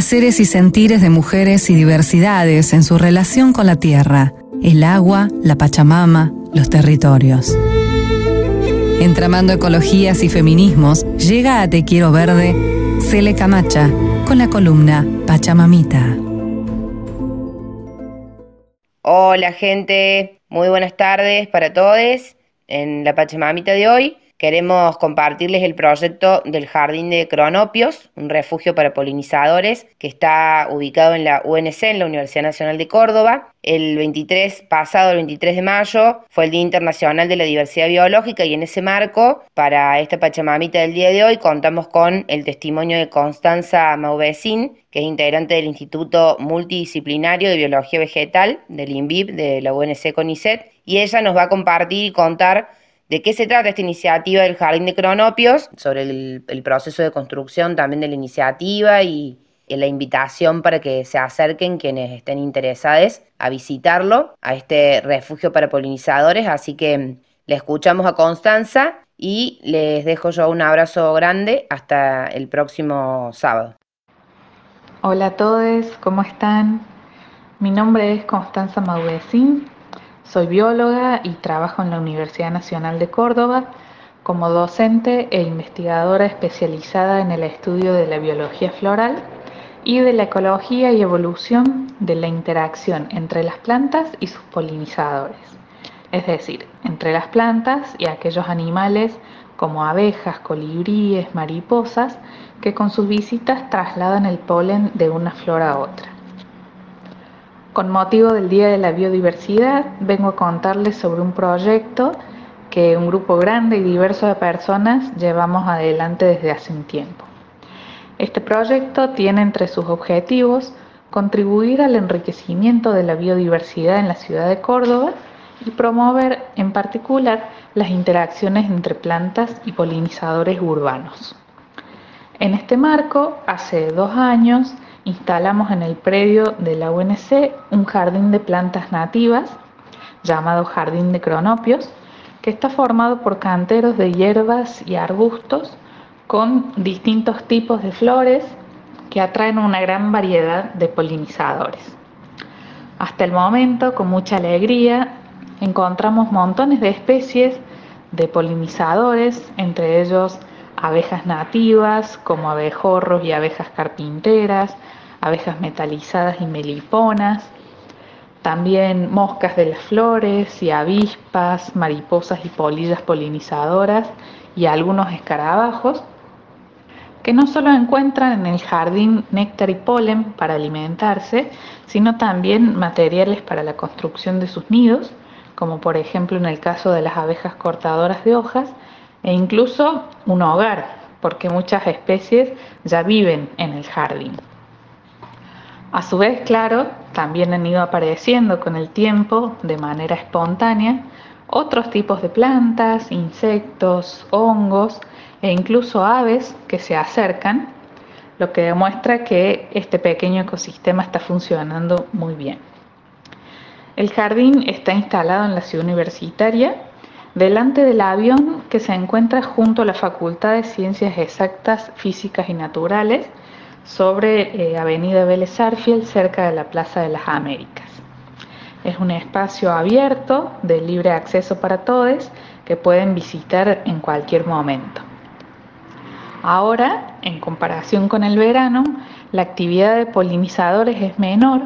haceres y sentires de mujeres y diversidades en su relación con la tierra, el agua, la Pachamama, los territorios. Entramando ecologías y feminismos, llega a Te Quiero Verde Cele Camacha con la columna Pachamamita. Hola gente, muy buenas tardes para todos. En la Pachamamita de hoy Queremos compartirles el proyecto del Jardín de Cronopios, un refugio para polinizadores que está ubicado en la UNC, en la Universidad Nacional de Córdoba. El 23, pasado el 23 de mayo, fue el Día Internacional de la Diversidad Biológica y en ese marco, para esta Pachamamita del día de hoy, contamos con el testimonio de Constanza Mauvecin, que es integrante del Instituto Multidisciplinario de Biología Vegetal del INVIB de la UNC CONICET, y ella nos va a compartir y contar ¿De qué se trata esta iniciativa del Jardín de Cronopios? Sobre el, proceso de construcción también de la iniciativa y, la invitación para que se acerquen quienes estén interesados a visitarlo, a este refugio para polinizadores. Así que le escuchamos a Constanza y les dejo yo un abrazo grande hasta el próximo sábado. Hola a todos, ¿cómo están? Mi nombre es Constanza Maudecín, soy bióloga y trabajo en la Universidad Nacional de Córdoba como docente e investigadora especializada en el estudio de la biología floral y de la ecología y evolución de la interacción entre las plantas y sus polinizadores, es decir, entre las plantas y aquellos animales como abejas, colibríes, mariposas, que con sus visitas trasladan el polen de una flor a otra. Con motivo del Día de la Biodiversidad, vengo a contarles sobre un proyecto que un grupo grande y diverso de personas llevamos adelante desde hace un tiempo. Este proyecto tiene entre sus objetivos contribuir al enriquecimiento de la biodiversidad en la ciudad de Córdoba y promover en particular las interacciones entre plantas y polinizadores urbanos. En este marco, hace dos años, instalamos en el predio de la UNC un jardín de plantas nativas llamado Jardín de Cronopios, que está formado por canteros de hierbas y arbustos con distintos tipos de flores que atraen una gran variedad de polinizadores. Hasta el momento, con mucha alegría, encontramos montones de especies de polinizadores, entre ellos abejas nativas como abejorros y abejas carpinteras, abejas metalizadas y meliponas, también moscas de las flores y avispas, mariposas y polillas polinizadoras y algunos escarabajos que no solo encuentran en el jardín néctar y polen para alimentarse, sino también materiales para la construcción de sus nidos, como por ejemplo en el caso de las abejas cortadoras de hojas, e incluso un hogar, porque muchas especies ya viven en el jardín. A su vez, claro, también han ido apareciendo con el tiempo, de manera espontánea, otros tipos de plantas, insectos, hongos e incluso aves que se acercan, lo que demuestra que este pequeño ecosistema está funcionando muy bien. El jardín está instalado en la ciudad universitaria, delante del avión que se encuentra junto a la Facultad de Ciencias Exactas, Físicas y Naturales, sobre eh, Avenida Vélez Arfiel, cerca de la Plaza de las Américas. Es un espacio abierto, de libre acceso para todos, que pueden visitar en cualquier momento. Ahora, en comparación con el verano, la actividad de polinizadores es menor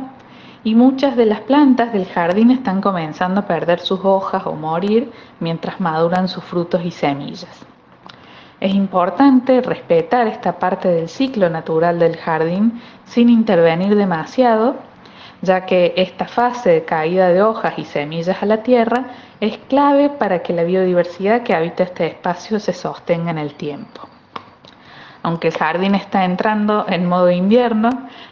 y muchas de las plantas del jardín están comenzando a perder sus hojas o morir mientras maduran sus frutos y semillas. Es importante respetar esta parte del ciclo natural del jardín sin intervenir demasiado, ya que esta fase de caída de hojas y semillas a la tierra es clave para que la biodiversidad que habita este espacio se sostenga en el tiempo. Aunque el jardín está entrando en modo invierno,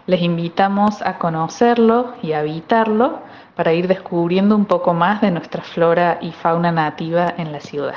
les invitamos a conocerlo y a habitarlo para ir descubriendo un poco más de nuestra flora y fauna nativa en la ciudad.